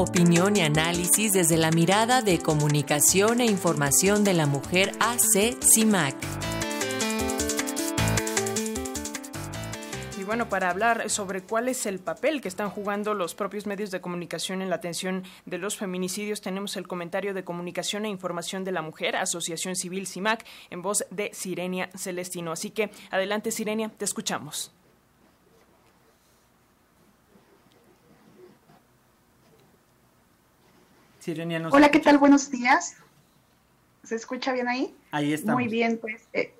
Opinión y análisis desde la mirada de comunicación e información de la mujer AC CIMAC. Y bueno, para hablar sobre cuál es el papel que están jugando los propios medios de comunicación en la atención de los feminicidios, tenemos el comentario de comunicación e información de la mujer, Asociación Civil CIMAC, en voz de Sirenia Celestino. Así que adelante, Sirenia, te escuchamos. Hola, ¿qué tal? Buenos días. ¿Se escucha bien ahí? Ahí está. Muy bien, pues eh,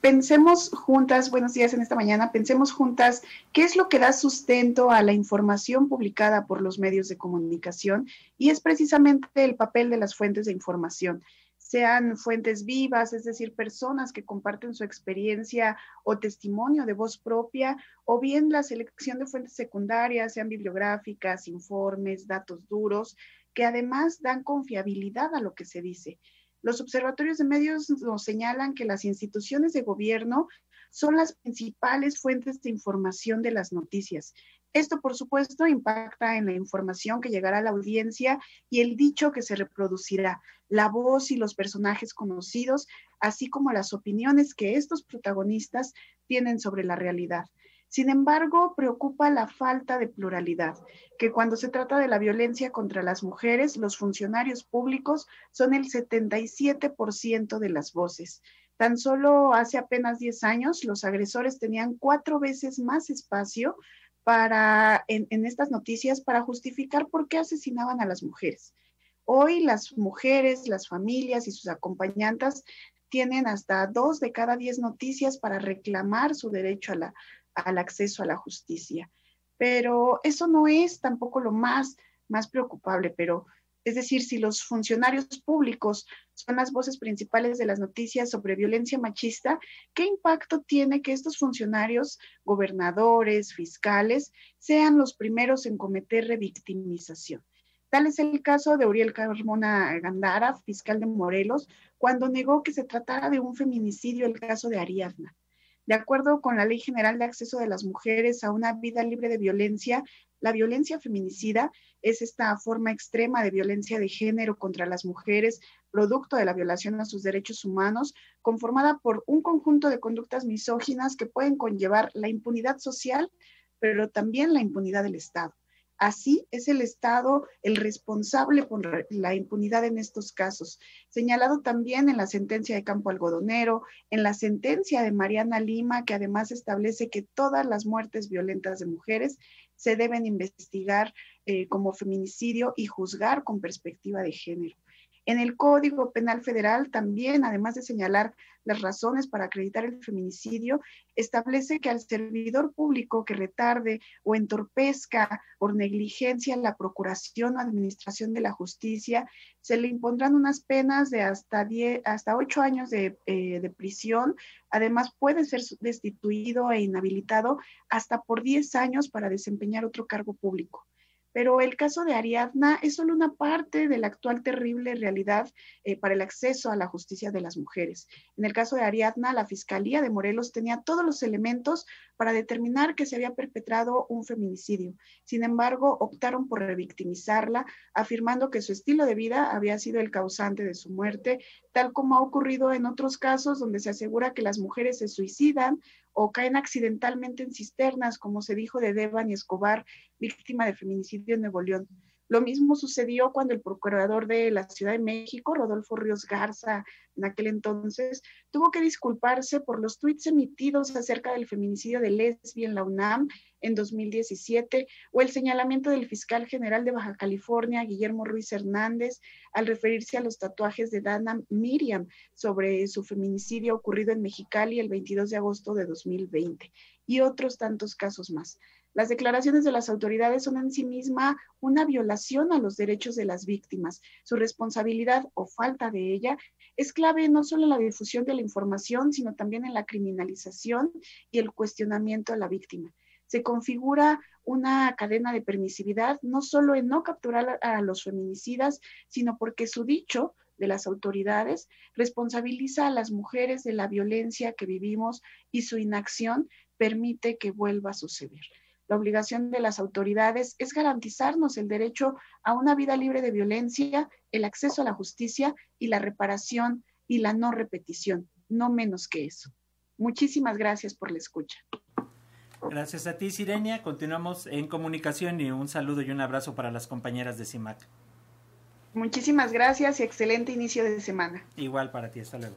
pensemos juntas, buenos días en esta mañana, pensemos juntas qué es lo que da sustento a la información publicada por los medios de comunicación y es precisamente el papel de las fuentes de información sean fuentes vivas, es decir, personas que comparten su experiencia o testimonio de voz propia, o bien la selección de fuentes secundarias, sean bibliográficas, informes, datos duros, que además dan confiabilidad a lo que se dice. Los observatorios de medios nos señalan que las instituciones de gobierno son las principales fuentes de información de las noticias. Esto, por supuesto, impacta en la información que llegará a la audiencia y el dicho que se reproducirá, la voz y los personajes conocidos, así como las opiniones que estos protagonistas tienen sobre la realidad. Sin embargo, preocupa la falta de pluralidad, que cuando se trata de la violencia contra las mujeres, los funcionarios públicos son el 77% de las voces. Tan solo hace apenas 10 años, los agresores tenían cuatro veces más espacio para, en, estas noticias para justificar por qué asesinaban a las mujeres. Hoy las mujeres, las familias y sus acompañantes tienen hasta dos de cada diez noticias para reclamar su derecho a la al acceso a la justicia. Pero eso no es tampoco lo más, más preocupable, pero es decir, si los funcionarios públicos son las voces principales de las noticias sobre violencia machista, ¿qué impacto tiene que estos funcionarios, gobernadores, fiscales, sean los primeros en cometer revictimización? Tal es el caso de Uriel Carmona Gandara, fiscal de Morelos, cuando negó que se tratara de un feminicidio el caso de Ariadna. De acuerdo con la Ley General de Acceso de las Mujeres a una vida libre de violencia, la violencia feminicida es esta forma extrema de violencia de género contra las mujeres, producto de la violación a sus derechos humanos, conformada por un conjunto de conductas misóginas que pueden conllevar la impunidad social, pero también la impunidad del Estado. Así es el Estado el responsable por la impunidad en estos casos, señalado también en la sentencia de Campo Algodonero, en la sentencia de Mariana Lima, que además establece que todas las muertes violentas de mujeres se deben investigar eh, como feminicidio y juzgar con perspectiva de género. En el Código Penal Federal también, además de señalar las razones para acreditar el feminicidio, establece que al servidor público que retarde o entorpezca por negligencia la procuración o administración de la justicia, se le impondrán unas penas de hasta, 10, hasta 8 años de, eh, de prisión. Además, puede ser destituido e inhabilitado hasta por 10 años para desempeñar otro cargo público pero el caso de Ariadna es solo una parte de la actual terrible realidad eh, para el acceso a la justicia de las mujeres. En el caso de Ariadna, la Fiscalía de Morelos tenía todos los elementos para determinar que se había perpetrado un feminicidio. Sin embargo, optaron por revictimizarla, afirmando que su estilo de vida había sido el causante de su muerte, tal como ha ocurrido en otros casos donde se asegura que las mujeres se suicidan o caen accidentalmente en cisternas, como se dijo de Devan Escobar, víctima de feminicidio en Nuevo León. Lo mismo sucedió cuando el procurador de la Ciudad de México, Rodolfo Ríos Garza, en aquel entonces, tuvo que disculparse por los tuits emitidos acerca del feminicidio de Lesbi en la UNAM en 2017 o el señalamiento del fiscal general de Baja California, Guillermo Ruiz Hernández, al referirse a los tatuajes de Dana Miriam sobre su feminicidio ocurrido en Mexicali el 22 de agosto de 2020 y otros tantos casos más. Las declaraciones de las autoridades son en sí misma una violación a los derechos de las víctimas. Su responsabilidad o falta de ella es clave no solo en la difusión de la información, sino también en la criminalización y el cuestionamiento a la víctima. Se configura una cadena de permisividad no solo en no capturar a los feminicidas, sino porque su dicho de las autoridades responsabiliza a las mujeres de la violencia que vivimos y su inacción permite que vuelva a suceder. La obligación de las autoridades es garantizarnos el derecho a una vida libre de violencia, el acceso a la justicia y la reparación y la no repetición, no menos que eso. Muchísimas gracias por la escucha. Gracias a ti, Sirenia. Continuamos en comunicación y un saludo y un abrazo para las compañeras de CIMAC. Muchísimas gracias y excelente inicio de semana. Igual para ti, hasta luego.